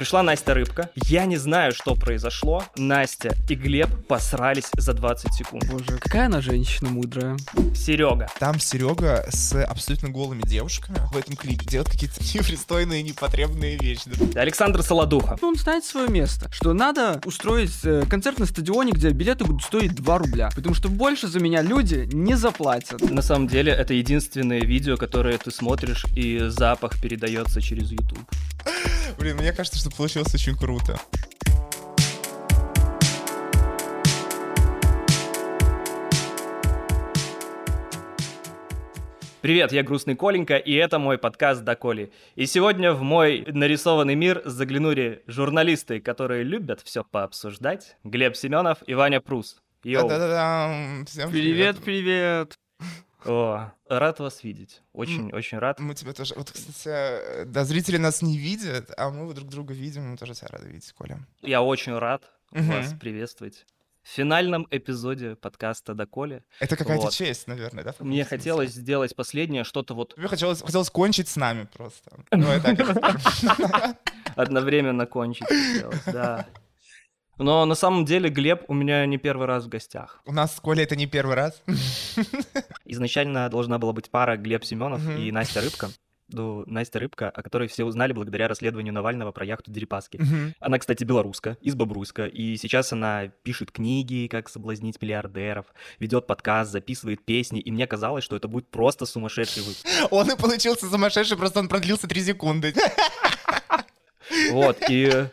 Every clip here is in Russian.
Пришла Настя Рыбка. Я не знаю, что произошло. Настя и Глеб посрались за 20 секунд. Боже, какая она женщина мудрая. Серега. Там Серега с абсолютно голыми девушками в этом клипе делает какие-то непристойные, непотребные вещи. Александр Солодуха. Он знает свое место. Что надо устроить э, концерт на стадионе, где билеты будут стоить 2 рубля. Потому что больше за меня люди не заплатят. На самом деле, это единственное видео, которое ты смотришь, и запах передается через YouTube. Блин, мне кажется, что получилось очень круто. Привет, я Грустный Коленька, и это мой подкаст «До Коли». И сегодня в мой нарисованный мир заглянули журналисты, которые любят все пообсуждать. Глеб Семенов и Ваня Прус. Йоу. Да-да-да. Всем Привет, привет. О, рад вас видеть. Очень, очень рад. Мы тебя тоже... Вот, кстати, да, зрители нас не видят, а мы друг друга видим, мы тоже тебя рады видеть, Коля. Я очень рад Мгм. вас приветствовать. В финальном эпизоде подкаста «До Коли» Это какая-то Вот. честь, наверное, да? мне смысле? хотелось сделать последнее что-то вот Тебе хотелось, хотелось кончить с нами просто. Так. одновременно кончить хотелось, да. Но на самом деле Глеб у меня не первый раз в гостях. У нас с Колей это не первый раз. Изначально должна была быть пара Глеб Семенов и Настя Рыбка. Ну, Настя Рыбка, о которой все узнали благодаря расследованию Навального про яхту Дерипаски. Она, кстати, белоруска, из Бобруйска, и сейчас она пишет книги, как соблазнить миллиардеров, ведет подкаст, записывает песни, и мне казалось, что это будет просто сумасшедший выпуск. Он и получился сумасшедший, просто он продлился три секунды. Вот, и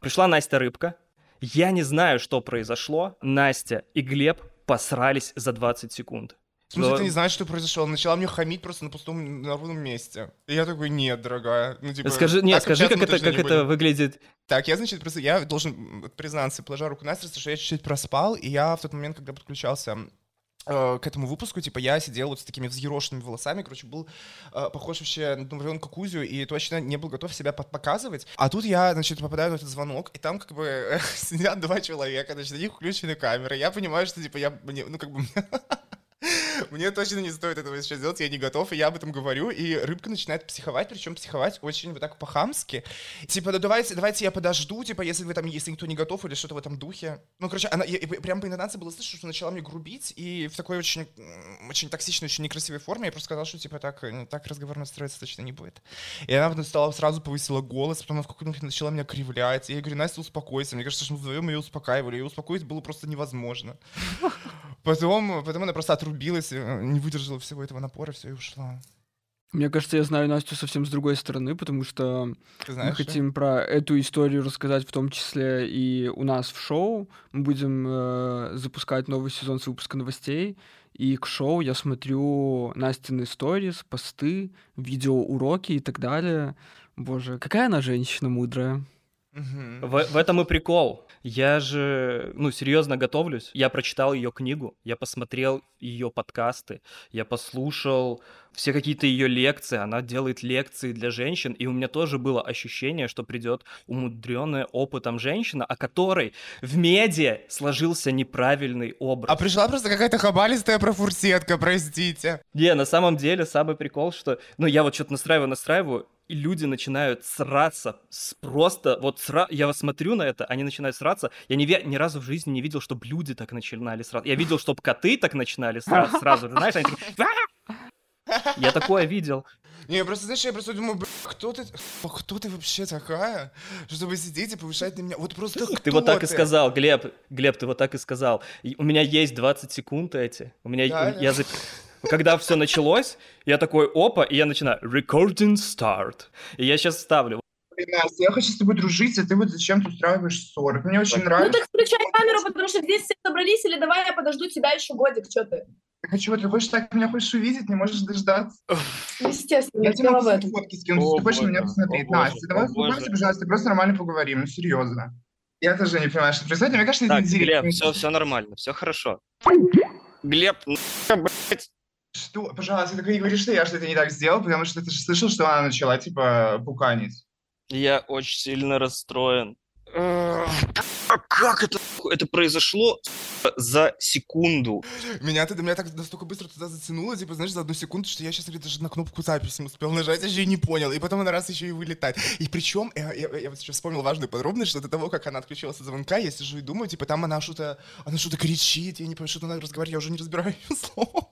пришла Настя Рыбка. Я не знаю, что произошло. Настя и Глеб посрались за 20 секунд. В смысле, Но- ты не знаешь, что произошло? Она начала мне хамить просто на пустом на ровном месте. И я такой, нет, дорогая. Ну, типа, Скажи, нет, скажи, как это, как это выглядит. Так, я, значит, просто, я должен признаться, положа руку на сердце, что я чуть-чуть проспал, и я в тот момент, когда подключался к этому выпуску, типа, я сидел вот с такими взъерошенными волосами, короче, был э, похож вообще на Думаренка Кузю, и точно не был готов себя показывать. А тут я, значит, попадаю на этот звонок, и там, как бы, сидят два человека, значит, на них включены камеры, я понимаю, что, типа, я, мне, ну, как бы, Мне точно не стоит этого сейчас делать, я не готов, и я об этом говорю, и рыбка начинает психовать, причем психовать очень вот так по-хамски. Типа, да давайте, давайте я подожду, типа, если вы там, если никто не готов или что-то в этом духе. Ну, короче, она, я- прям по интонации было слышно, что начала мне грубить, и в такой очень, очень токсичной, очень некрасивой форме я просто сказал, что, типа, так, э, так разговор настроиться точно не будет. И она потом стала, сразу повысила голос, потом в какой-то момент начала меня кривлять, и я говорю, Настя, успокойся. Мне кажется, что мы вдвоем ее успокаивали, и успокоить было просто невозможно. Потом, потом она просто отрубилась, э, не выдержала всего этого напора, все и ушла. Мне кажется, я знаю Настю совсем с другой стороны, потому что мы знаешь? да? хотим про эту историю рассказать в том числе и у нас в шоу. Мы будем э, запускать новый сезон с выпуска новостей. И к шоу я смотрю Настины сторис, посты, видеоуроки и так далее. Боже, какая она женщина мудрая. В, в этом и прикол. Я же, ну, серьезно готовлюсь. Я прочитал ее книгу, я посмотрел ее подкасты, я послушал все какие-то ее лекции. Она делает лекции для женщин, и у меня тоже было ощущение, что придет умудренная опытом женщина, о которой в медиа сложился неправильный образ. А пришла просто какая-то хабалистая профурсетка, простите. Не, на самом деле самый прикол, что, ну, я вот что-то настраиваю, настраиваю, и люди начинают сраться, с просто, вот сра... я вот смотрю на это, они начинают сраться, я не ни разу в жизни не видел, чтобы люди так начинали сраться, я видел, чтобы коты так начинали сраться сразу знаешь, они такие, я такое видел. Не, просто, знаешь, я просто думаю, кто ты, кто ты вообще такая, чтобы сидеть и повышать на меня? Вот просто Ты кто вот так и ты? сказал, Глеб, Глеб, ты вот так и сказал. И у меня есть 20 секунд эти. У меня, Да, я зап- Когда все началось, я такой, опа, и я начинаю, recording start. И я сейчас ставлю. Настя, я хочу с тобой дружить, а ты вот зачем ты устраиваешь ссоры? Мне очень Ну нравится. так включай камеру, потому что здесь все собрались, или давай я подожду тебя еще годик, что ты? Я хочу, ты хочешь так меня хочешь увидеть, не можешь дождаться. Естественно, Я тебе могу фотки скинуть, если ты хочешь на меня посмотреть. Настя, давай успокойся, пожалуйста, просто нормально поговорим, ну серьезно. Я тоже не понимаю, что происходит, мне кажется, это Так. Глеб, все, все нормально, все хорошо. Глеб, ну, блядь. Что? Пожалуйста, только не говори, что я что-то не так сделал, потому что ты же слышал, что она начала, типа, пуканить. Я очень сильно расстроен. Э, как это, это произошло за секунду? Меня, тогда, меня так настолько быстро туда затянуло, типа, знаешь, за одну секунду, что я сейчас даже на кнопку записи успел нажать, я еще и не понял. И потом она раз еще и вылетает. И причем, я, я, я вот сейчас вспомнил важную подробность, что до того, как она отключилась от звонка, я сижу и думаю, типа, там она что-то, она что-то кричит, я не понимаю, что она разговаривает, я уже не разбираю ее слов.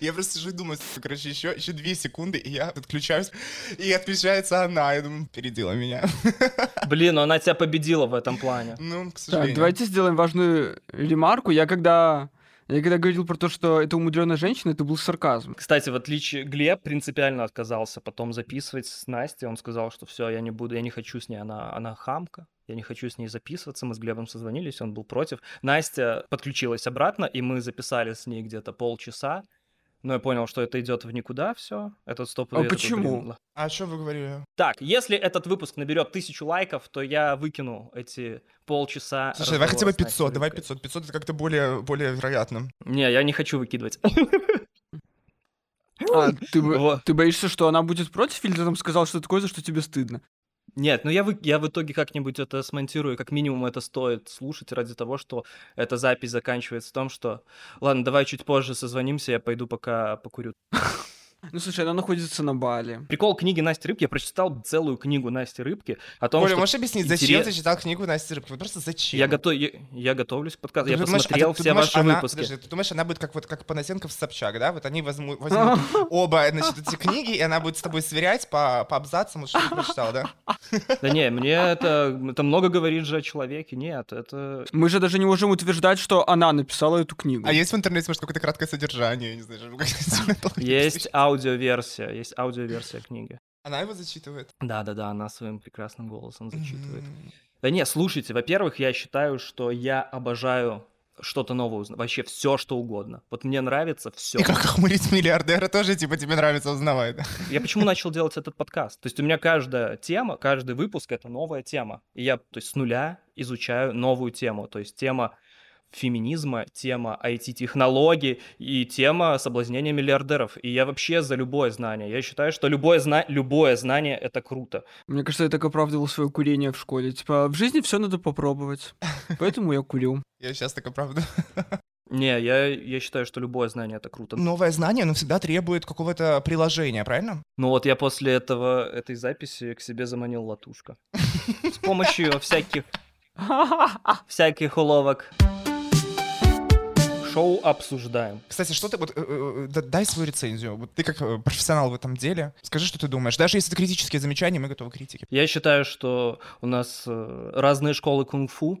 Я просто сижу и думаю, короче, еще, еще две секунды, и я отключаюсь, и отключается она. Я думаю, передела меня. Блин, ну она тебя победила в этом плане. Ну, к Так, сожалению. давайте сделаем важную ремарку. Я когда, я когда говорил про то, что это умудренная женщина, это был сарказм. Кстати, в отличие Глеб принципиально отказался потом записывать с Настей. Он сказал, что все, я не буду, я не хочу с ней, она, она хамка. Я не хочу с ней записываться. Мы с Глебом созвонились, он был против. Настя подключилась обратно, и мы записали с ней где-то полчаса. Но я понял, что это идет в никуда все. Этот стоп. А почему? А что вы говорили? Так, если этот выпуск наберет тысячу лайков, то я выкину эти полчаса. Слушай, давай хотя бы разговора с Настей 500, давай Рыбкой. 500. 500 это как-то более, более вероятно. Не, я не хочу выкидывать. А, ты, Вот. ты боишься, что она будет против, или ты там сказал что такое, за что тебе стыдно? Нет, ну я, вы, я в итоге как-нибудь это смонтирую, как минимум это стоит слушать ради того, что эта запись заканчивается в том, что ладно, давай чуть позже созвонимся, я пойду пока покурю. Ну, слушай, она находится на Бали. Прикол книги Насти Рыбки, я прочитал целую книгу Насти Рыбки о том, Коля, что можешь объяснить, зачем интерес- ты читал книгу Насти Рыбки? Вот просто зачем? я, готов, я, я готовлюсь к подкасту, Ты я думаешь, а ты- посмотрел ты все думаешь, ваши она- выпуски. Подожди, ты думаешь, она будет как вот как Панасенков с Собчак, да? Вот они возьмут, возьмут оба, значит, эти книги, и она будет с тобой сверять по, по абзацам, вот что ты прочитал, да? Да не, мне это, это много говорит же о человеке, нет, это... Мы же даже не можем утверждать, что она написала эту книгу. А есть в интернете, может, какое-то краткое содержание, я не знаю, Есть аудиоверсия, есть аудиоверсия книги. Она его зачитывает. Да-да-да, она своим прекрасным голосом зачитывает. Да не, слушайте, во-первых, я считаю, что я обожаю что-то новое узнать. Вообще все, что угодно. Вот мне нравится все. И как охмурить миллиардера тоже, типа, тебе нравится узнавать, да? Я почему начал делать этот подкаст? То есть у меня каждая тема, каждый выпуск — это новая тема. И я, то есть с нуля изучаю новую тему. То есть тема феминизма, тема IT-технологий и тема соблазнения миллиардеров. И я вообще за любое знание. Я считаю, что любое, зна... любое знание — это круто. Мне кажется, я так оправдывал свое курение в школе. Типа, в жизни все надо попробовать. Поэтому я курю. Я сейчас так правда. Не, я, я считаю, что любое знание — это круто. Новое знание, оно всегда требует какого-то приложения, правильно? Ну вот я после этого, этой записи к себе заманил латушка. С помощью всяких, всяких уловок. Шоу обсуждаем. Кстати, что ты, вот, э, э, да- дай свою рецензию. Вот ты как э, профессионал в этом деле, скажи, что ты думаешь. Даже если это критические замечания, мы готовы к критике. Я считаю, что у нас э, разные школы кунг-фу,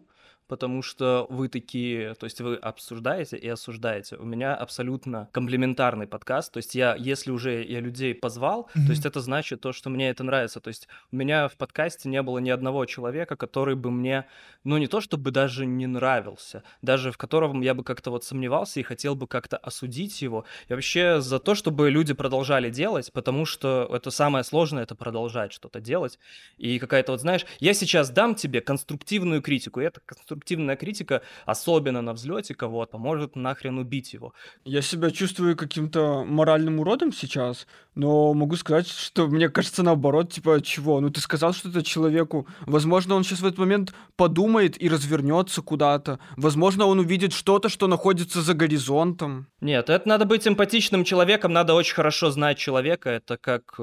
потому что вы такие, то есть вы обсуждаете и осуждаете. У меня абсолютно комплементарный подкаст, то есть я, если уже я людей позвал, Мгм. то есть это значит то, что мне это нравится. То есть у меня в подкасте не было ни одного человека, который бы мне, ну не то чтобы даже не нравился, даже в котором я бы как-то вот сомневался и хотел бы как-то осудить его. Я вообще за то, чтобы люди продолжали делать, потому что это самое сложное, это продолжать что-то делать. И какая-то вот, знаешь, я сейчас дам тебе конструктивную критику, и эта конструктивная критика, особенно на взлете кого-то, может нахрен убить его. Я себя чувствую каким-то моральным уродом сейчас, но могу сказать, что мне кажется наоборот, типа, чего? Ну ты сказал что-то человеку, возможно, он сейчас в этот момент подумает и развернется куда-то, возможно, он увидит что-то, что находится за горизонтом. Нет, это надо быть эмпатичным человеком, надо очень хорошо знать человека, это как...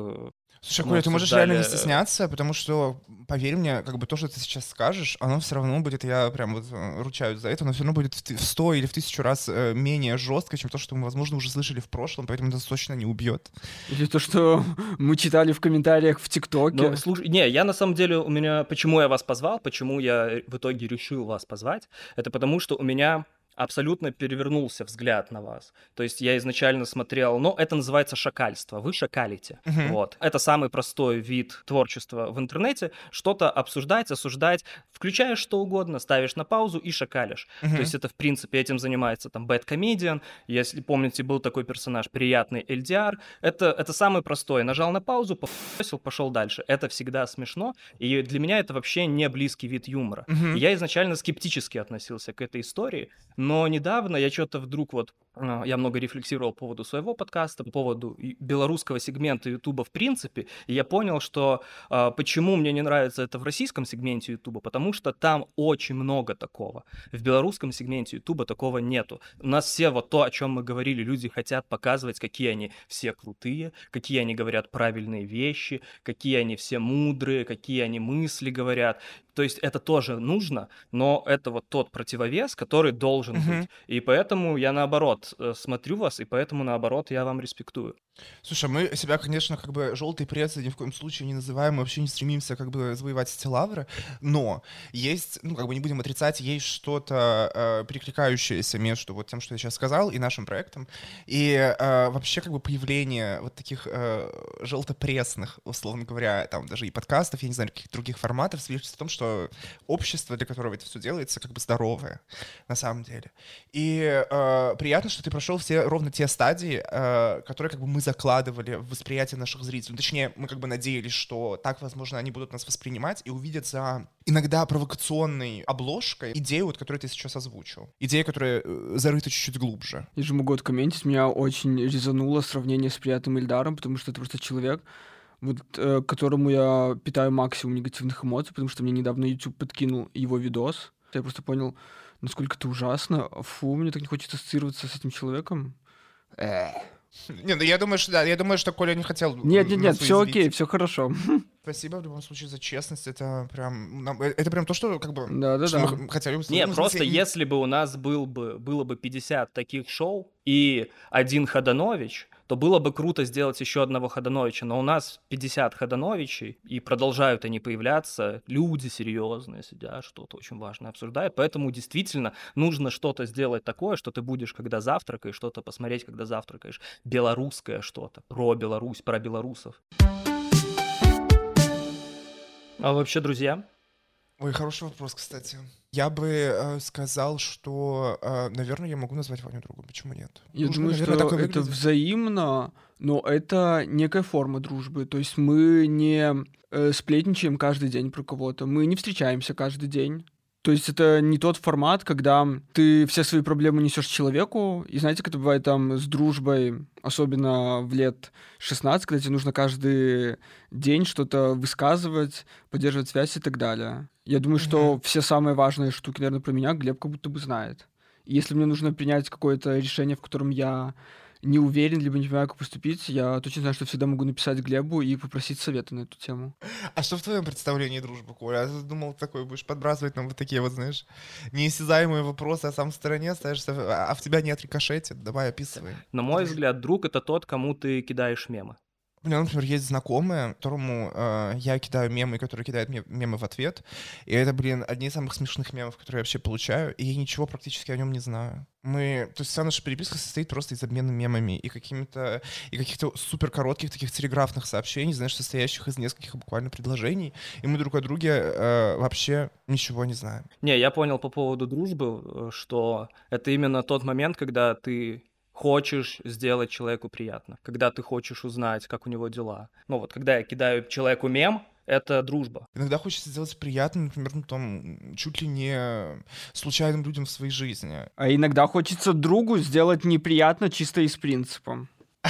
э, Слушай, Мы Коля, ты можешь реально не обсуждали- стесняться, потому что, поверь мне, как бы то, что ты сейчас скажешь, оно все равно будет, я прям вот э, ручаюсь за это, но все равно будет в сто или в тысячу раз э, менее жестко, чем то, что мы, возможно, уже слышали в прошлом, поэтому это точно не убьет. Или то, что мы читали в комментариях в ТикТоке. Ну, слушай, не, я на самом деле, у меня, почему я вас позвал, почему я в итоге решил вас позвать, это потому что у меня абсолютно перевернулся взгляд на вас. То есть я изначально смотрел, ну, это называется шакальство, вы шакалите. Мгм. Вот. Это самый простой вид творчества в интернете, что-то обсуждать, осуждать, включаешь что угодно, ставишь на паузу и шакалишь. Мгм. То есть это, в принципе, этим занимается там Bad Comedian. Если помните, был такой персонаж, приятный LDR. Это, это самый простой. Нажал на паузу, попросил, пошел дальше. Это всегда смешно. И для меня это вообще не близкий вид юмора. И Я изначально скептически относился к этой истории, Но недавно я что-то вдруг вот а, я много рефлексировал по поводу своего подкаста, по поводу белорусского сегмента Ютуба в принципе, и я понял, что э, почему мне не нравится это в российском сегменте Ютуба, потому что там очень много такого. В белорусском сегменте Ютуба такого нету. У нас все вот то, о чем мы говорили, люди хотят показывать, какие они все крутые, какие они говорят правильные вещи, какие они все мудрые, какие они мысли говорят. То есть это тоже нужно, но это вот тот противовес, который должен быть. И поэтому я наоборот э, смотрю вас, и поэтому наоборот я вам респектую. Слушай, мы себя, конечно, как бы желтые прессы ни в коем случае не называем, мы вообще не стремимся как бы завоевать эти лавры, но есть, ну, как бы не будем отрицать, есть что-то э, перекликающееся между вот тем, что я сейчас сказал, и нашим проектом, и э, вообще как бы появление вот таких э, желтопрессных, условно говоря, там даже и подкастов, я не знаю, каких-то других форматов, свидетельствует о том, что общество, для которого это все делается, как бы здоровое, на самом деле. И э, приятно, что ты прошел все ровно те стадии, э, которые как бы мы закладывали в восприятие наших зрителей. Точнее, мы как бы надеялись, что так, возможно, они будут нас воспринимать и увидят за иногда провокационной обложкой идею, вот, которую ты сейчас озвучил. Идея, которая э, зарыта чуть-чуть глубже. Я же могу откомментить, меня очень резануло сравнение с приятным Ильдаром, потому что это просто человек, вот э, которому я питаю максимум негативных эмоций, потому что мне недавно YouTube подкинул его видос. Я просто понял, насколько это ужасно. Фу, мне так не хочется ассоциироваться с этим человеком. Эх. Не, ну я думаю, что да, я думаю, что Коля не хотел. Нет, нет, нет, все окей, все хорошо. Спасибо в любом случае за честность. Это прям, э, это прям то, что как бы. Да, да, да. Мы хотели бы. Не, просто если бы у нас был бы было бы 50 таких шоу и один Ходанович, то было бы круто сделать еще одного Ходановича, но у нас 50 Ходановичей, и продолжают они появляться, люди серьезные сидят, что-то очень важное обсуждают, поэтому действительно нужно что-то сделать такое, что ты будешь, когда завтракаешь, что-то посмотреть, когда завтракаешь, белорусское что-то, про Беларусь, про белорусов. А вообще, друзья, Ой, хороший вопрос, кстати. Я бы э, сказал, что, э, наверное, я могу назвать Ваню другом. Почему нет? Я Дружба, думаю, наверное, что это взаимно, но это некая форма дружбы. То есть мы не э, сплетничаем каждый день про кого-то, мы не встречаемся каждый день. То есть это не тот формат, когда ты все свои проблемы несешь человеку, и знаете, как это бывает там с дружбой, особенно в лет 16, когда тебе нужно каждый день что-то высказывать, поддерживать связь и так далее. Я думаю, mm-hmm. что все самые важные штуки, наверное, про меня Глеб как будто бы знает. И если мне нужно принять какое-то решение, в котором я не уверен, либо не понимаю, как поступить, я точно знаю, что всегда могу написать Глебу и попросить совета на эту тему. А что в твоем представлении дружбы, Коля? Я думал, такой будешь подбрасывать нам вот такие вот, знаешь, неисязаемые вопросы, а сам в стороне остаешься, а в тебя нет рикошетит. Давай, описывай. На мой взгляд, друг — это тот, кому ты кидаешь мемы. У меня, например, есть знакомые, которому э, я кидаю мемы, который кидает мне мемы в ответ. И это, блин, одни из самых смешных мемов, которые я вообще получаю. И я ничего практически о нем не знаю. Мы, то есть вся наша переписка состоит просто из обмена мемами и какими-то, и каких-то супер коротких таких телеграфных сообщений, знаешь, состоящих из нескольких буквально предложений. И мы друг о друге э, вообще ничего не знаем. Не, я понял по поводу дружбы, э, что это именно тот момент, когда ты хочешь сделать человеку приятно, когда ты хочешь узнать, как у него дела. Ну вот, когда я кидаю человеку мем, это дружба. Иногда хочется сделать приятно, например, ну, там, чуть ли не случайным людям в своей жизни. А иногда хочется другу сделать неприятно чисто из принципа.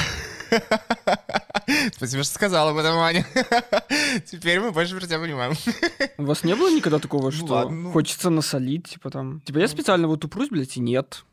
Спасибо, что сказала об этом, Аня. Теперь мы больше про тебя понимаем. У вас не было никогда такого, ну что ну. хочется насолить, типа там... Типа я специально вот упрусь, блядь, и нет.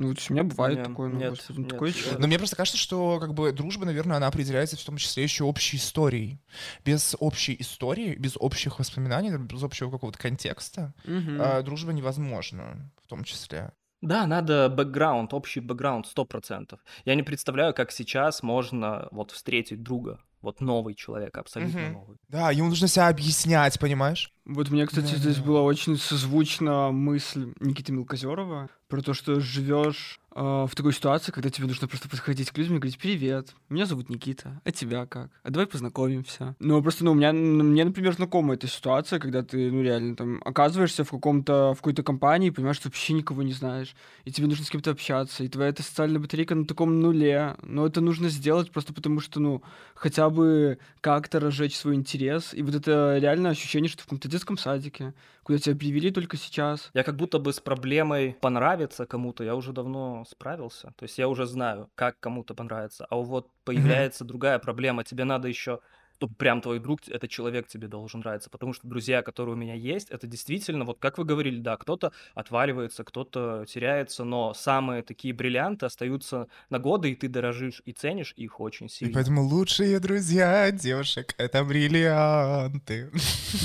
Ну, вот у меня бывает нет, такое, ну, нет, господи, ну, нет, такое нет. Но мне просто кажется, что как бы дружба, наверное, она определяется в том числе еще общей историей. Без общей истории, без общих воспоминаний, без общего какого-то контекста угу. э, дружба невозможна в том числе. Да, надо бэкграунд, общий бэкграунд, сто процентов. Я не представляю, как сейчас можно вот встретить друга вот новый человек, абсолютно угу. новый. Да, ему нужно себя объяснять, понимаешь? Вот мне, кстати, да, здесь да. была очень созвучна мысль Никиты Мелкозерова про то, что живешь а, в такой ситуации, когда тебе нужно просто подходить к людям и говорить «Привет, меня зовут Никита, а тебя как? А давай познакомимся». Ну, просто, ну, у меня, ну, мне, например, знакома эта ситуация, когда ты, ну, реально, там, оказываешься в каком-то, в какой-то компании и понимаешь, что вообще никого не знаешь, и тебе нужно с кем-то общаться, и твоя эта социальная батарейка на таком нуле, но это нужно сделать просто потому, что, ну, хотя бы как-то разжечь свой интерес, и вот это реально ощущение, что в каком-то детском садике, куда тебя привели только сейчас. Я как будто бы с проблемой понравиться кому-то, я уже давно справился. То есть я уже знаю, как кому-то понравится. А вот появляется другая проблема. Тебе надо еще то прям твой друг, этот человек тебе должен нравиться. Потому что друзья, которые у меня есть, это действительно, вот как вы говорили, да, кто-то отваливается, кто-то теряется, но самые такие бриллианты остаются на годы, и ты дорожишь и ценишь их очень И сильно. поэтому лучшие друзья девушек — это бриллианты.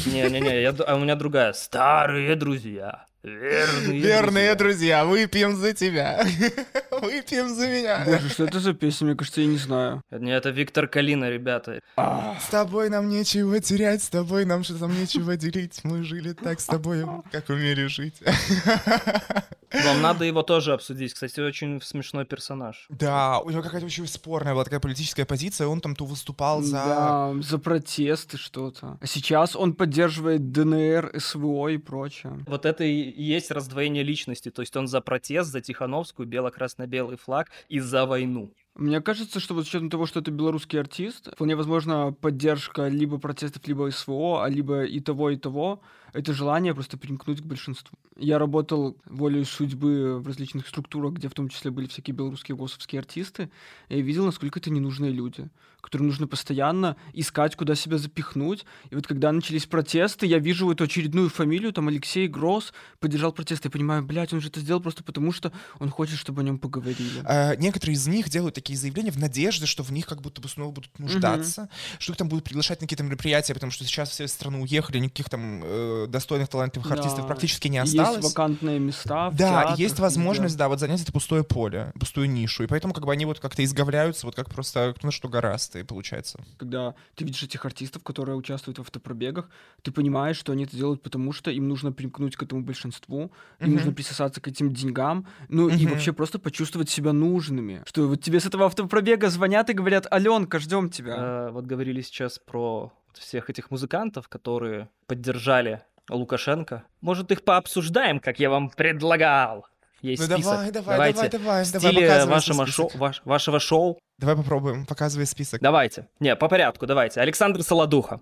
Не-не-не, я а у меня другая. Старые друзья. Верные, Верные друзья. друзья, выпьем за тебя. Выпьем за меня. Боже, что это за песня? Мне кажется, я не знаю. Не, это Виктор Калина, ребята. С тобой нам нечего терять, с тобой нам что там нечего делить. Мы жили так с тобой, как умели жить. Вам надо его тоже обсудить. Кстати, очень смешной персонаж. Да, у него какая-то очень спорная была такая политическая позиция, он там то выступал за... Да, за протесты что-то. А сейчас он поддерживает ДНР, СВО и прочее. Вот это и есть раздвоение личности. То есть он за протест, за Тихановскую, бело-красно-белый флаг и за войну. Мне кажется, что вот с учетом того, что это белорусский артист, вполне возможно поддержка либо протестов, либо СВО, а либо и того, и того. Это желание просто примкнуть к большинству. Я работал волей судьбы в различных структурах, где в том числе были всякие белорусские госовские артисты, и я видел, насколько это ненужные люди, которым нужно постоянно искать, куда себя запихнуть. И вот когда начались протесты, я вижу эту очередную фамилию, там Алексей Гросс поддержал протесты, я понимаю, блядь, он же это сделал просто потому, что он хочет, чтобы о нем поговорили. А, некоторые из них делают такие заявления в надежде, что в них как будто бы снова будут нуждаться, что их там будут приглашать на какие-то мероприятия, потому что сейчас все страны уехали, никаких там э, достойных талантливых артистов Да. практически не Есть осталось. вакантные места. в Да, и театрах, есть возможность, да, вот занять это пустое поле, пустую нишу, и поэтому как бы они вот как-то изгавляются, вот как просто кто на что гораст, и получается. Когда ты видишь этих артистов, которые участвуют в автопробегах, ты понимаешь, что они это делают потому, что им нужно примкнуть к этому большинству, им Мгм. нужно присосаться к этим деньгам, ну и Мгм. вообще просто почувствовать себя нужными. Что вот тебе с этого автопробега звонят и говорят, Аленка, ждем тебя. Э, Вот говорили сейчас про всех этих музыкантов, которые поддержали Лукашенко. Может, их пообсуждаем, как я вам предлагал? Есть Ну список. давай, давай, Давайте. давай, давай, В давай, стиле вашего список. ваш- вашего шоу. Давай попробуем, показывай список. Давайте. Не, по порядку, давайте. Александр Солодуха.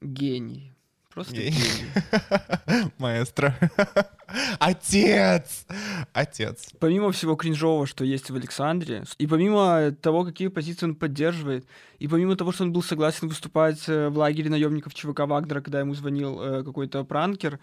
Гений. Просто. Маэстро. Отец! Отец. Помимо всего кринжового, что есть в Александре, и помимо того, какие позиции он поддерживает, и помимо того, что он был согласен выступать э, в лагере наемников ЧВК Вагнера, когда ему звонил э, какой-то пранкер,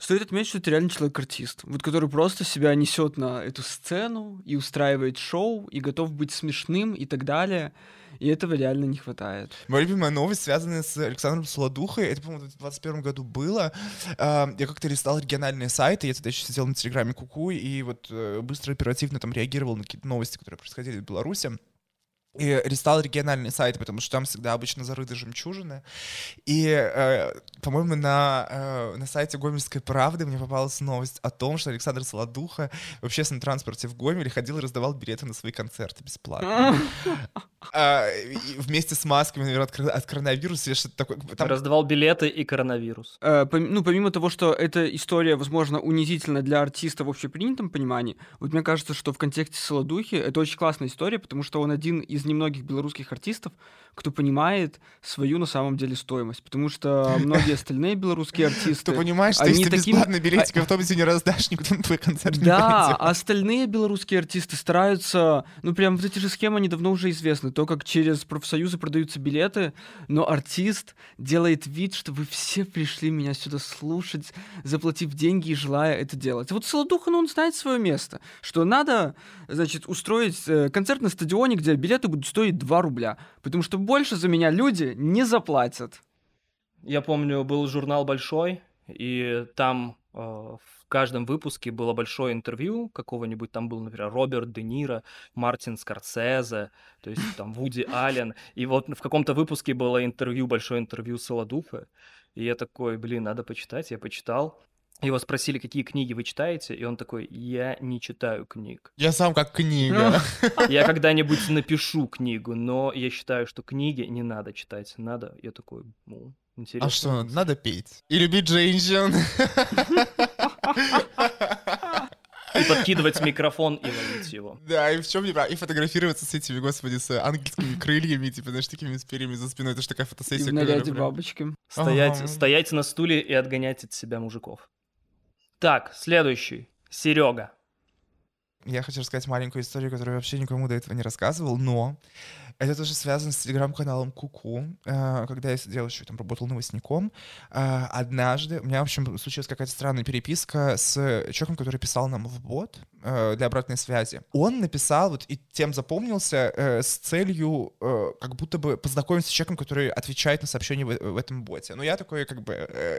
стоит отметить, что это реально человек-артист, вот который просто себя несет на эту сцену и устраивает шоу, и готов быть смешным и так далее. И этого реально не хватает. Моя любимая новость, связанная с Александром Солодухой, это, по-моему, в 2021 году было. А, Я как-то листал региональные сайты, я тогда еще сидел на телеграме Куку, и вот э, быстро, оперативно там реагировал на какие-то новости, которые происходили в Беларуси. И листал региональные сайты, потому что там всегда обычно зарыты жемчужины. И, э, по-моему, на, э, на сайте Гомельской правды мне попалась новость о том, что Александр Солодуха в общественном транспорте в Гомеле ходил и раздавал билеты на свои концерты бесплатно. А, вместе с масками, наверное, от, кор- от коронавируса или что-то такое. Там- Раздавал билеты и коронавирус. Э, пом- ну, помимо того, что эта история, возможно, унизительна для артиста в общепринятом понимании, вот мне кажется, что в контексте Солодухи это очень классная история, потому что он один из немногих белорусских артистов, кто понимает свою на самом деле стоимость. Потому что многие остальные белорусские артисты... Ты понимаешь, что если ты бесплатно билетик в автобусе не раздашь, никто на твой концерт не Да, а остальные белорусские артисты стараются, ну прям вот эти же схемы, они давно уже известны, то, как через профсоюзы продаются билеты, но артист делает вид, что вы все пришли меня сюда слушать, заплатив деньги и желая это делать. Вот Солодуха, ну он знает свое место, что надо, значит, устроить э, концерт на стадионе, где билеты будут стоить 2 рубля, потому что больше за меня люди не заплатят. Я помню, был журнал «Большой», и там э, в каждом выпуске было большое интервью какого-нибудь, там был, например, Роберт Де Ниро, Мартин Скорсезе, то есть там Вуди Аллен, и вот в каком-то выпуске было интервью, большое интервью Солодуха, и я такой, блин, надо почитать, я почитал, Его спросили, какие книги вы читаете, и он такой, я не читаю книг. Я сам как книга. Я когда-нибудь напишу книгу, но я считаю, что книги не надо читать. Надо. Я такой, ну, интересно. А что, надо петь? И любить женщин. И подкидывать микрофон и ловить его. Да, и в чем не прав? И фотографироваться с этими, господи, с ангельскими крыльями, типа, знаешь, такими с перьями за спиной. Это же такая И фотосессия. в наряде прям- бабочки. Стоять, Ага. стоять на стуле и отгонять от себя мужиков. Так, следующий. Серега. Я хочу рассказать маленькую историю, которую я вообще никому до этого не рассказывал, но это тоже связано с телеграм-каналом Куку. Э, Когда я сидел еще там, работал новостником, э, однажды у меня, в общем, случилась какая-то странная переписка с человеком, который писал нам в бот э, для обратной связи. Он написал, вот и тем запомнился, с целью как будто бы познакомиться с человеком, который отвечает на сообщения в, этом боте. Но я такой как бы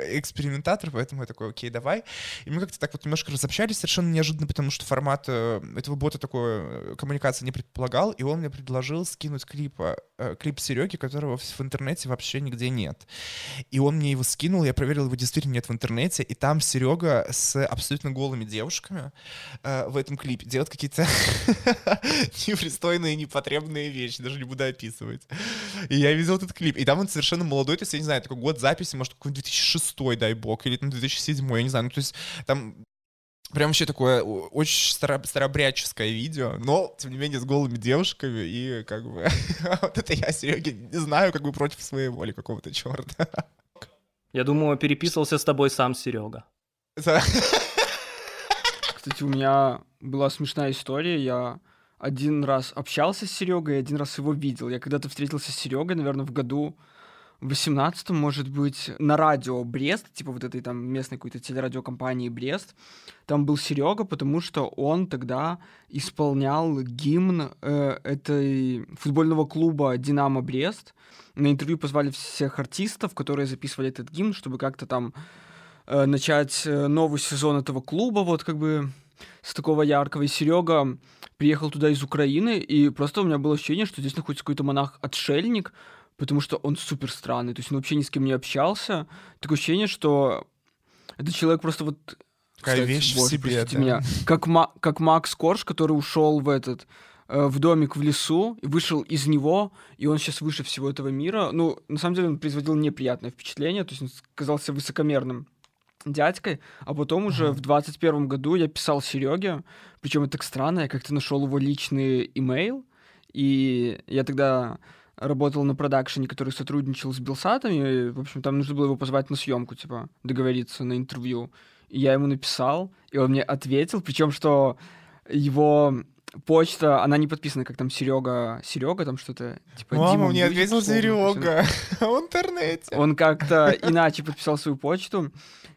экспериментатор, поэтому я такой, окей, давай. И мы как-то так вот немножко разобщались совершенно неожиданно, потому что формат этого бота такой коммуникации не предполагал, и он мне предложил скинуть клипа, э, клип Сереги, которого в, интернете вообще нигде нет. И он мне его скинул, я проверил, его действительно нет в интернете, и там Серега с абсолютно голыми девушками э, в этом клипе делает какие-то непристойные, непотребные вещи, даже не буду описывать. И я видел этот клип, и там он совершенно молодой, то есть, я не знаю, такой год записи, может, какой-нибудь 2006, дай бог, или там 2007, я не знаю, ну, то есть там Прям вообще такое очень старо- старобряческое видео, но, тем не менее, с голыми девушками, и как бы вот это я, Сереги, не знаю, как бы против своей воли какого-то черта. Я думаю, переписывался с тобой сам Серега. Кстати, у меня была смешная история. Я один раз общался с Серегой, один раз его видел. Я когда-то встретился с Серегой, наверное, в году 18 может быть, на радио Брест, типа вот этой там местной какой-то телерадиокомпании Брест. Там был Серега, потому что он тогда исполнял гимн э, этой футбольного клуба «Динамо Брест». На интервью позвали всех артистов, которые записывали этот гимн, чтобы как-то там э, начать э, новый сезон этого клуба, вот как бы с такого яркого. И Серега приехал туда из Украины, и просто у меня было ощущение, что здесь находится какой-то монах-отшельник, потому что он супер странный, то есть он вообще ни с кем не общался. Такое ощущение, что этот человек просто вот... Кстати, вещь в себе, да. меня, как, Ма- как Макс Корж, который ушел в этот э, в домик в лесу и вышел из него, и он сейчас выше всего этого мира. Ну, на самом деле он производил неприятное впечатление, то есть он казался высокомерным дядькой, а потом уже в 21 году я писал Сереге, причем это так странно, я как-то нашел его личный имейл, и я тогда работал на продакшене, который сотрудничал с Белсатом, и, в общем, там нужно было его позвать на съемку, типа, договориться на интервью. И я ему написал, и он мне ответил, причем что его почта, она не подписана, как там Серега, Серега, там что-то типа. Мама, Дима мне ответил написано. Серега в интернете. Он как-то иначе подписал свою почту,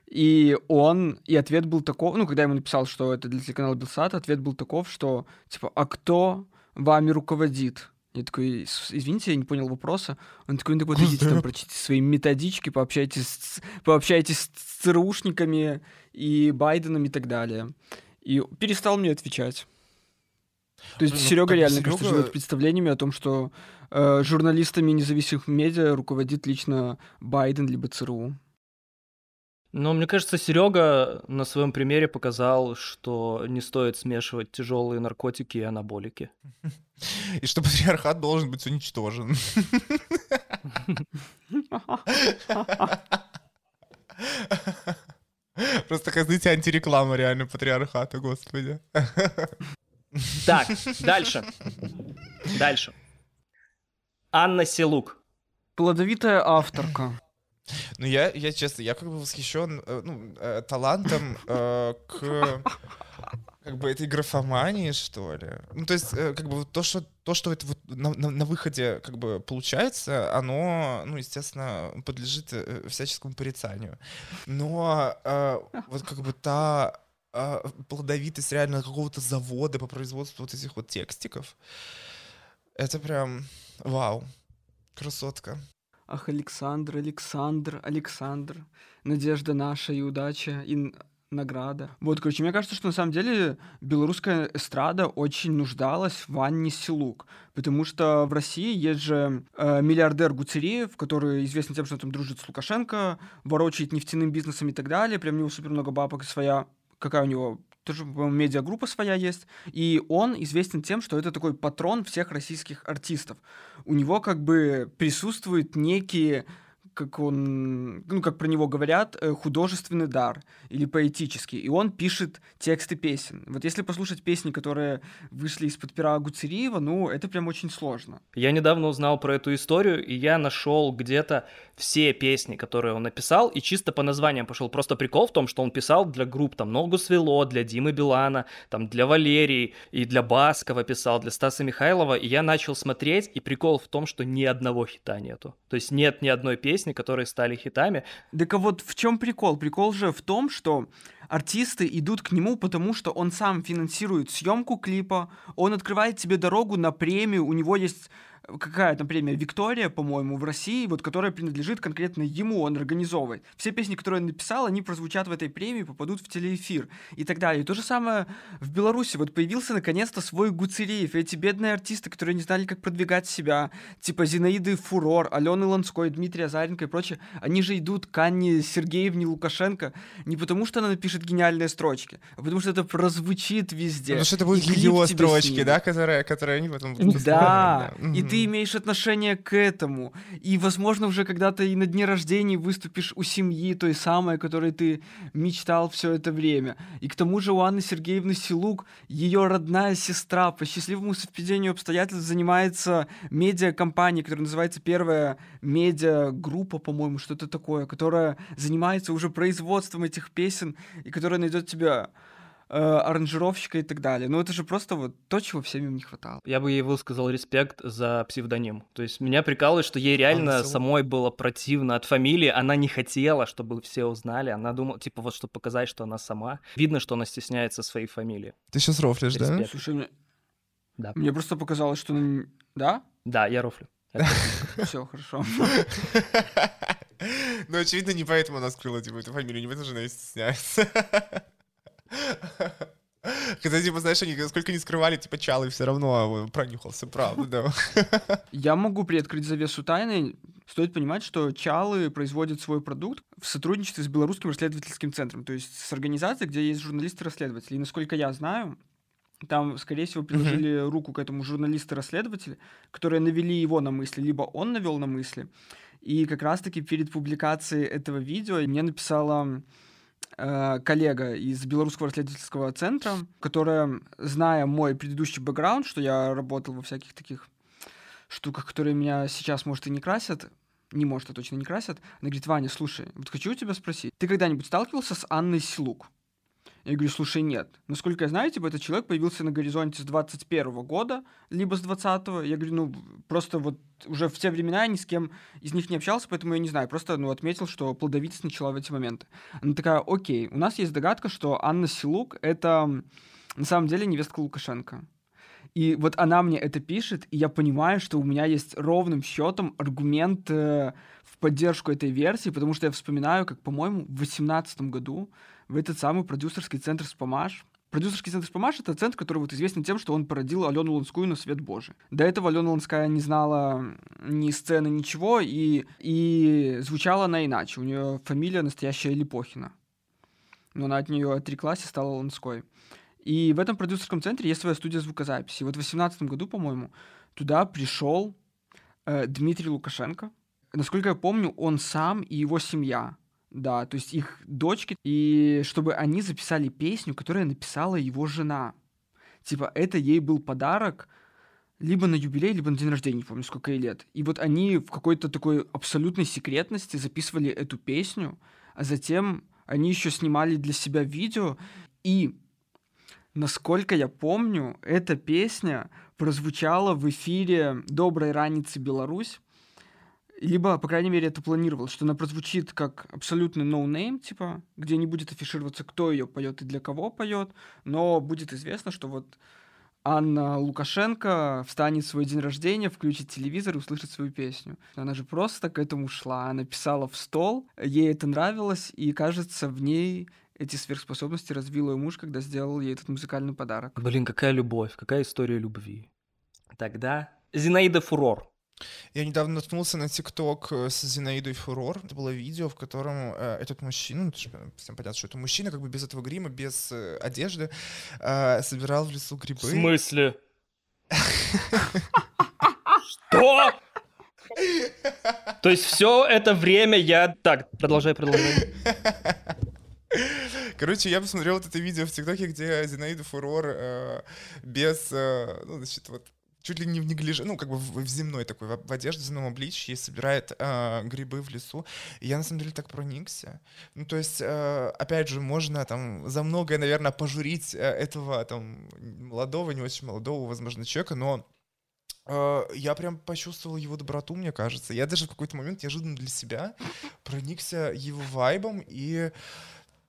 и он, и ответ был таков, ну, когда я ему написал, что это для телеканала Белсат, ответ был таков, что, типа, а кто вами руководит? Я такой, «С- извините, я не понял вопроса. Он такой, ну, так вот идите там, прочтите свои методички, пообщайтесь с, пообщайтесь с ЦРУшниками и Байденом и так далее. И перестал мне отвечать. То есть ну, Серега реально, кажется, Серёга- живет представлениями о том, что э, журналистами независимых медиа руководит лично Байден либо ЦРУ. Но мне кажется, Серега на своем примере показал, что не стоит смешивать тяжелые наркотики и анаболики. И что патриархат должен быть уничтожен. Просто, как знаете, антиреклама реально патриархата, господи. Так, дальше. Дальше. Анна Селук. Плодовитая авторка. Ну, я, я честно, я как бы восхищен э, ну, э, талантом э, к как бы этой графомании, что ли. Ну, то есть, э, как бы то, что, то, что это вот на, на- на выходе как бы получается, оно, ну, естественно, подлежит всяческому порицанию. Но э, вот как бы та э, плодовитость реально какого-то завода по производству вот этих вот текстиков, это прям вау. Красотка. Ах, Александр, Александр, Александр. Надежда наша и удача, и награда. Вот, короче, мне кажется, что на самом деле белорусская эстрада очень нуждалась в Анне Силук, потому что в России есть же э, миллиардер Гуцериев, который известен тем, что он там дружит с Лукашенко, ворочает нефтяным бизнесом и так далее, прям у него супер много бабок и своя какая у него тоже, по-моему, медиагруппа своя есть, и он известен тем, что это такой патрон всех российских артистов. У него как бы присутствуют некие как он, ну, как про него говорят, э, художественный дар или поэтический, и он пишет тексты песен. Вот если послушать песни, которые вышли из-под пера Гуцериева, ну, это прям очень сложно. Я недавно узнал про эту историю, и я нашел где-то все песни, которые он написал, и чисто по названиям пошел. Просто прикол в том, что он писал для групп, там, «Ногу свело», для Димы Билана, там, для Валерии, и для Баскова писал, для Стаса Михайлова, и я начал смотреть, и прикол в том, что ни одного хита нету. То есть нет ни одной песни, которые стали хитами. Так а вот в чем прикол? Прикол же в том, что артисты идут к нему, потому что он сам финансирует съемку клипа, он открывает тебе дорогу на премию, у него есть какая там премия Виктория, по-моему, в России, вот которая принадлежит конкретно ему, он организовывает. Все песни, которые он написал, они прозвучат в этой премии, попадут в телеэфир и так далее. И то же самое в Беларуси. Вот появился наконец-то свой Гуцериев. Эти бедные артисты, которые не знали, как продвигать себя, типа Зинаиды Фурор, Алены Ланской, Дмитрия Азаренко и прочее, они же идут к Анне Сергеевне Лукашенко не потому, что она напишет гениальные строчки, а потому что это прозвучит везде. Потому что это будут ее строчки, да, которые, которые они потом будут Да, и ты имеешь отношение к этому. И, возможно, уже когда-то и на дне рождения выступишь у семьи той самой, которой ты мечтал все это время. И к тому же у Анны Сергеевны Силук ее родная сестра по счастливому совпадению обстоятельств занимается медиакомпанией, которая называется Первая медиагруппа, по-моему, что-то такое, которая занимается уже производством этих песен и которая найдет тебя аранжировщика и так далее. Ну, это же просто вот то, чего всем им не хватало. Я бы ей высказал респект за псевдоним. То есть меня прикалывает, что ей реально Анна самой было противно от фамилии. Она не хотела, чтобы все узнали. Она думала, типа, вот чтобы показать, что она сама. Видно, что она стесняется своей фамилии. Ты сейчас рофлишь, да? Респект. Слушай, мне, Да. мне просто показалось, что... она- Да? Да, я рофлю. Все, хорошо. Ну, очевидно, не поэтому она скрыла, типа, эту фамилию, не потому что она стесняется. Хотя, типа, знаешь, они сколько не скрывали, типа, Чалый все равно пронюхался, правда, да. Я могу приоткрыть завесу тайны. Стоит понимать, что Чалы производит свой продукт в сотрудничестве с Белорусским расследовательским центром, то есть с организацией, где есть журналисты-расследователи. И насколько я знаю, там, скорее всего, приложили руку к этому журналисты-расследователи, которые навели его на мысли, либо он навел на мысли. И как раз-таки перед публикацией этого видео мне написала э, коллега из Белорусского расследовательского центра, которая, зная мой предыдущий бэкграунд, что я работал во всяких таких штуках, которые меня сейчас, может, и не красят, не может, а точно не красят, она говорит, Ваня, слушай, вот хочу у тебя спросить, ты когда-нибудь сталкивался с Анной Силук? Я говорю, слушай, нет. Насколько я знаю, типа, этот человек появился на горизонте с 21 года, либо с 20-го. Я говорю, ну, просто вот уже в те времена я ни с кем из них не общался, поэтому я не знаю. Просто, ну, отметил, что плодовитость начала в эти моменты. Она такая, окей, у нас есть догадка, что Анна Силук — это на самом деле невестка Лукашенко. И вот она мне это пишет, и я понимаю, что у меня есть ровным счетом аргумент э, в поддержку этой версии, потому что я вспоминаю, как, по-моему, в 2018 году в этот самый продюсерский центр «Спомаш». Продюсерский центр «Спомаш» — это центр, который вот известен тем, что он породил Алену Ланскую на свет Божий. До этого Алена Ланская не знала ни сцены, ничего, и, и звучала она иначе. У нее фамилия настоящая Липохина. Но она от нее отреклась и стала Ланской. И в этом продюсерском центре есть своя студия звукозаписи. И вот в 2018 году, по-моему, туда пришел э, Дмитрий Лукашенко. Насколько я помню, он сам и его семья. Да, то есть их дочки. И чтобы они записали песню, которую написала его жена. Типа, это ей был подарок либо на юбилей, либо на день рождения, не помню, сколько ей лет. И вот они в какой-то такой абсолютной секретности записывали эту песню, а затем они еще снимали для себя видео. И Насколько я помню, эта песня прозвучала в эфире «Добрай раніцы, Беларусь». Либо, по крайней мере, это планировалось, что она прозвучит как абсолютный no name, типа, где не будет афишироваться, кто ее поет и для кого поет, но будет известно, что вот Анна Лукашенко встанет в свой день рождения, включит телевизор и услышит свою песню. Она же просто к этому шла. Она писала в стол, ей это нравилось, и, кажется, в ней эти сверхспособности развил ее муж, когда сделал ей этот музыкальный подарок. Блин, какая любовь, какая история любви. Тогда Зинаида Фурор. Я недавно наткнулся на ТикТок э, с Зинаидой Фурор. Это было видео, в котором э, этот мужчина, ну, э, всем понятно, что это мужчина, как бы без этого грима, без э, одежды, э, собирал в лесу грибы. В смысле? Что? То есть все это время я... Так, продолжай, продолжай. Короче, я посмотрел вот это видео в ТикТоке, где Зинаида Фурор э, без, э, ну, значит, вот чуть ли не в неглиже, ну, как бы в, в земной такой, в, в одежде, в земном обличье, собирает э, грибы в лесу. И я, на самом деле, так проникся. Ну, то есть, э, опять же, можно там за многое, наверное, пожурить э, этого там молодого, не очень молодого, возможно, человека, но э, я прям почувствовал его доброту, мне кажется. Я даже в какой-то момент неожиданно для себя проникся его вайбом и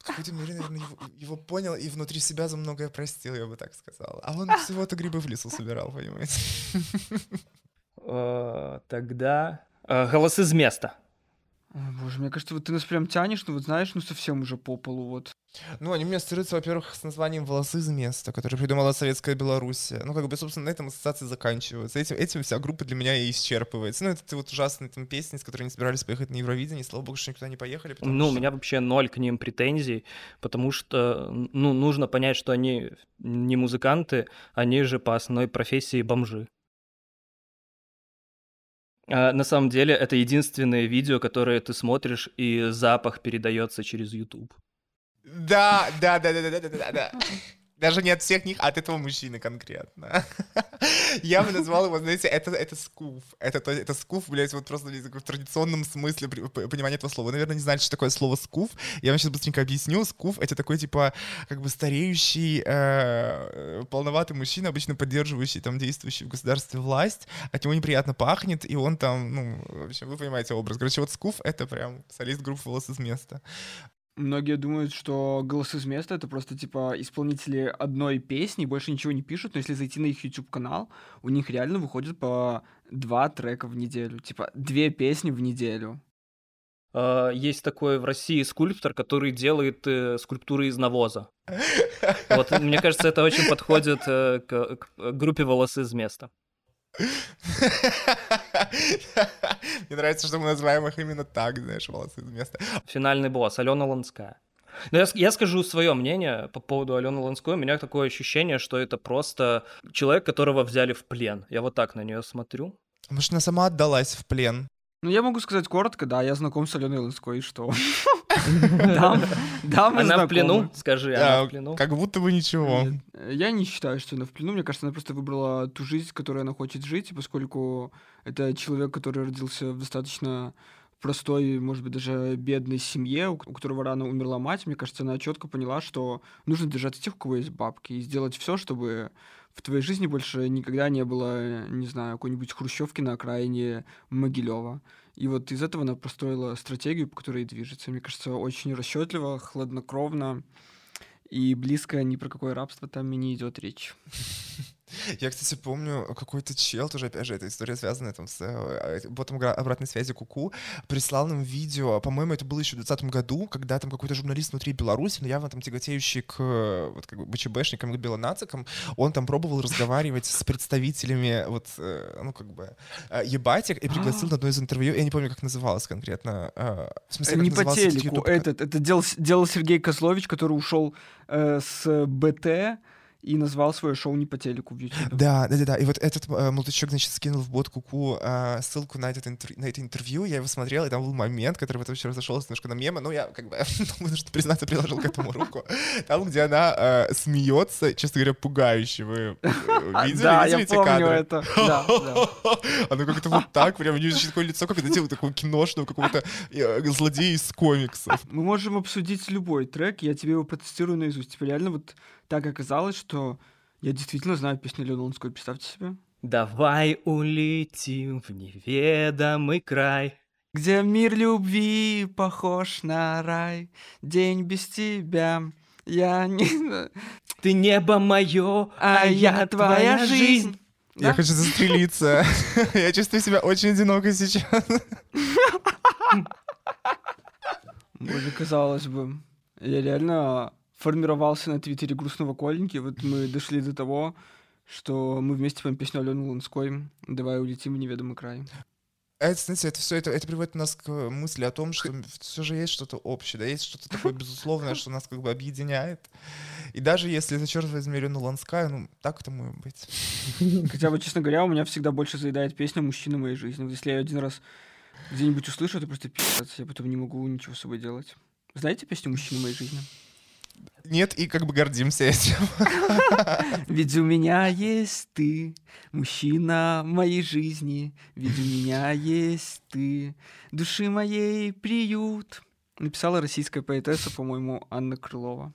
какой-то мере, наверное, его, его понял и внутри себя за многое простил, я бы так сказал. А он всего-то грибы в лесу собирал, понимаете? Э, Тогда э, голосы с места. Боже, мне кажется, вот ты нас прям тянешь, ну вот знаешь, ну совсем уже по полу вот. Ну, они у меня ассоциируются, во-первых, с названием «Волосы из места», которое придумала Советская Белоруссия. Ну, как бы, собственно, на этом ассоциации заканчиваются. Этим, этим вся группа для меня и исчерпывается. Ну, это ты вот ужасные там песни, с которыми не собирались поехать на Евровидение, слава богу, что никуда не поехали. Ну, у что- меня вообще ноль к ним претензий, потому что, ну, нужно понять, что они не музыканты, они же по основной профессии бомжи. А на самом деле, это единственное видео, которое ты смотришь, и запах передается через YouTube. Да, да, да, да, да, да, да, да. Даже не от всех них, а от этого мужчины конкретно. Я бы назвал его, знаете, это, это скуф. Это, то- это скуф, блядь, вот просто в традиционном смысле понимания этого слова. Вы, наверное, не знаете, что такое слово скуф. Я вам сейчас быстренько объясню. Скуф — это такой, типа, как бы стареющий, э, э, полноватый мужчина, обычно поддерживающий там действующую в государстве власть. От него неприятно пахнет, и он там, ну, в общем, вы понимаете образ. Короче, вот скуф — это прям солист группы «Волосы с места». Многие думают, что голосы с места это просто типа исполнители одной песни, больше ничего не пишут, но если зайти на их YouTube канал, у них реально выходит по два трека в неделю, типа две песни в неделю. А, Есть такой в России скульптор, который делает э, скульптуры из навоза. Вот, мне кажется, это очень подходит э, к, к группе «Волосы из места». Мне нравится, что мы называем их именно так, знаешь, волосы из места. Финальный босс Алена Ланская. Но я, с- я скажу свое мнение по поводу Алены Ланской. У меня такое ощущение, что это просто человек, которого взяли в плен. Я вот так на нее смотрю. Может, она сама отдалась в плен? Ну, я могу сказать коротко, да, я знаком с Аленой Ланской, и что? Да, да, мы Она в плену, скажи, Да, она в плену. Как будто бы ничего. Я не считаю, что она в плену. Мне кажется, она просто выбрала ту жизнь, которой она хочет жить, и поскольку это человек, который родился в достаточно простой, может быть, даже бедной семье, у которого рано умерла мать, мне кажется, она четко поняла, что нужно держаться тех, у кого есть бабки, и сделать все, чтобы в твоей жизни больше никогда не было, не знаю, какой-нибудь хрущевки на окраине Могилева. И вот из этого она построила стратегию, по которой движется. Мне кажется, очень расчетливо, хладнокровно, и близко ни про какое рабство там и не идет речь. Я, кстати, помню, какой-то чел, тоже, опять же, эта история связанная там с э, ботом гра- обратной связи Куку, прислал нам видео, по-моему, это было еще в 2020 году, когда там какой-то журналист внутри Беларуси, но явно там тяготеющий к э, вот как бы БЧБшникам, к белонацикам, он там пробовал разговаривать с представителями вот, э, ну, как бы, э, ебатик и пригласил на одно из интервью, я не помню, как называлось конкретно. э, В смысле, не по телеку, этот, это делал, Сергей Козлович, который ушел э, с БТ и назвал свое шоу не по телеку в YouTube. Да, да, да, да. И вот этот э, молодочок, значит, скинул в бот Куку э, ссылку на, этот интер- на это интервью. Я его смотрел, и там был момент, который потом еще разошелся немножко на мемы. Ну, я, как бы, ну, нужно признаться, приложил к этому руку. Там, где она э, смеется, честно говоря, пугающе. Вы э, видели, Да, видели я эти помню кадры? это. Да, да. Оно как-то вот так, прям у нее такое лицо, как это делает, такого киношного какого-то э, злодея из комиксов. Мы можем обсудить любой трек, я тебе его протестирую наизусть. Типа реально вот так оказалось, что я действительно знаю песню Алены Ланской, представьте себе. Давай улетим в неведомый край. Где мир любви похож на рай, день без тебя, я не... Ты небо мое, А я твоя жизнь. Я Да? хочу застрелиться. Я чувствую себя очень одиноко сейчас. Боже, казалось бы. Я реально формировался на твиттере грустного Коленьки. Вот мы дошли до того, что мы вместе поем песню Алены Ланской «Давай улетим в неведомый край». Это, знаете, это все это, это приводит нас к мысли о том, что все же есть что-то общее, да, есть что-то такое безусловное, что нас как бы объединяет. И даже если это, черт возьми, Алена Ланская, ну, так это может быть. Хотя вот, честно говоря, у меня всегда больше заедает песня «Мужчина моей жизни». Вот если я один раз где-нибудь услышу, это просто пиздец, я потом не могу ничего с собой делать. Знаете песню «Мужчина моей жизни»? Нет, и как бы гордимся этим. Ведь у меня есть ты, мужчина моей жизни, ведь у меня есть ты, души моей приют. Написала российская поэтесса, по-моему, Анна Крылова.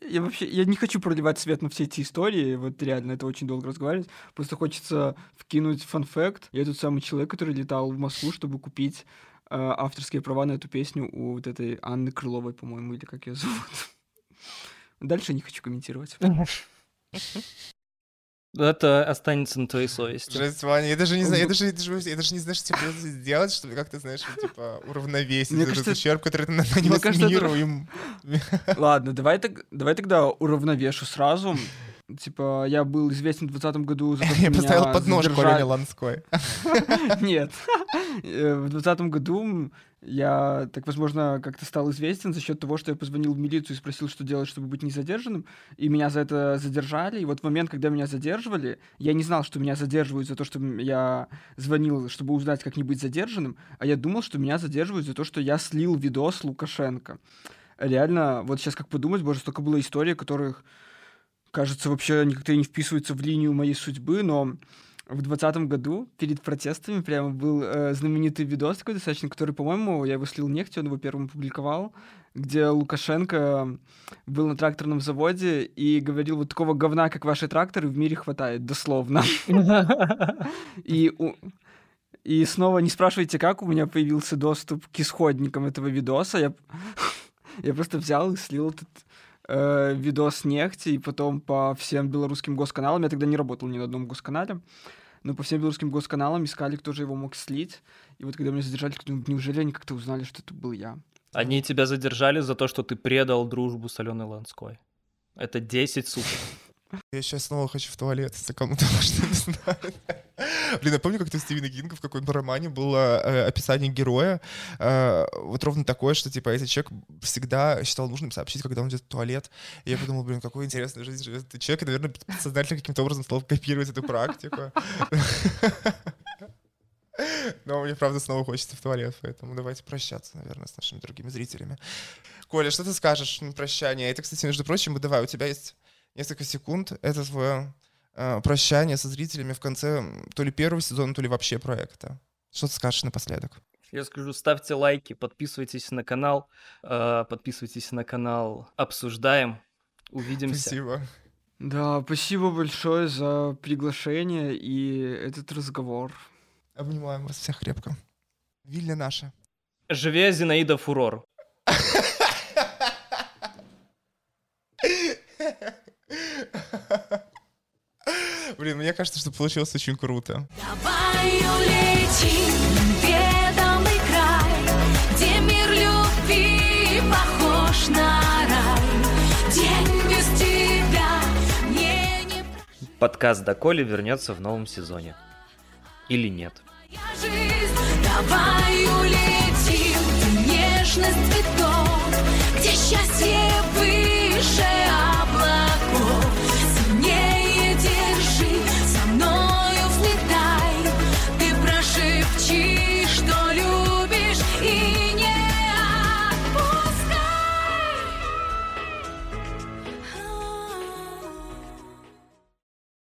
Я вообще, я не хочу проливать свет на все эти истории, вот реально, это очень долго разговаривать. Просто хочется вкинуть фан-факт. Я тот самый человек, который летал в Москву, чтобы купить э, авторские права на эту песню у вот этой Анны Крыловой, по-моему, или как ее зовут. Дальше не хочу комментировать. Это останется на твоей совести. Жесть, Ваня, я даже не знаю, я даже, я даже, я даже не знаю, что тебе сделать, чтобы как-то, знаешь, типа, уравновесить Мне этот кажется, ущерб, который ты нанес это- миру. им. Ладно, давай, так, давай тогда уравновешу сразу. Типа, я был известен в 2020 году за то, Я поставил подножку задержали- Ланской. Нет. Э, В 2020 году я, так возможно, как-то стал известен за счет того, что я позвонил в милицию и спросил, что делать, чтобы быть не задержанным, и меня за это задержали. И вот в момент, когда меня задерживали, я не знал, что меня задерживают за то, что я звонил, чтобы узнать, как не быть задержанным, а я думал, что меня задерживают за то, что я слил видос Лукашенко. Реально, вот сейчас как подумать, боже, столько было историй, которых, кажется, вообще никак-то не вписываются в линию моей судьбы, но в двадцатом году перед протестами прямо был э, знаменитый видос такой достаточно, который, по-моему, я его слил нефть, он его первым публиковал, где Лукашенко был на тракторном заводе и говорил, вот такого говна, как ваши тракторы, в мире хватает, дословно. И, и снова не спрашивайте, как у меня появился доступ к исходникам этого видоса. Я, я просто взял и слил этот э, видос нефти, и потом по всем белорусским госканалам, я тогда не работал ни на одном госканале, но по всем белорусским госканалам искали, кто же его мог слить. И вот когда меня задержали, думаю, неужели они как-то узнали, что это был я? Они тебя задержали за то, что ты предал дружбу с Аленой Ланской. Это 10 суток. Я сейчас снова хочу в туалет, если кому-то что не знает. Блин, я помню, как-то у Стивена Кинга в каком-то романе было э, описание героя, э, вот ровно такое, что, типа, этот человек всегда считал нужным сообщить, когда он идет в туалет. И я подумал, блин, какой интересной жизнь живет этот человек, и, наверное, сознательно каким-то образом стал копировать эту практику. Но мне, правда, снова хочется в туалет, поэтому давайте прощаться, наверное, с нашими дорогими зрителями. Коля, что ты скажешь на прощание? Это, кстати, между прочим, давай, у тебя есть несколько секунд. Это твое э, прощание со зрителями в конце то ли первого сезона, то ли вообще проекта. Что ты скажешь напоследок? Я скажу, ставьте лайки, подписывайтесь на канал, э, подписывайтесь на канал «Обсуждаем». Увидимся. Спасибо. Да, спасибо большое за приглашение и этот разговор. Обнимаем вас всех крепко. Вильня наша. Живе Зинаида Фурор. Блин, мне кажется, что получилось очень круто. Давай улетим в неведомый край, где мир любви похож на рай. День без тебя мне не Подкаст «Доколе» вернется в новом сезоне. Или нет. Давай улетим, нежность цветов, где счастье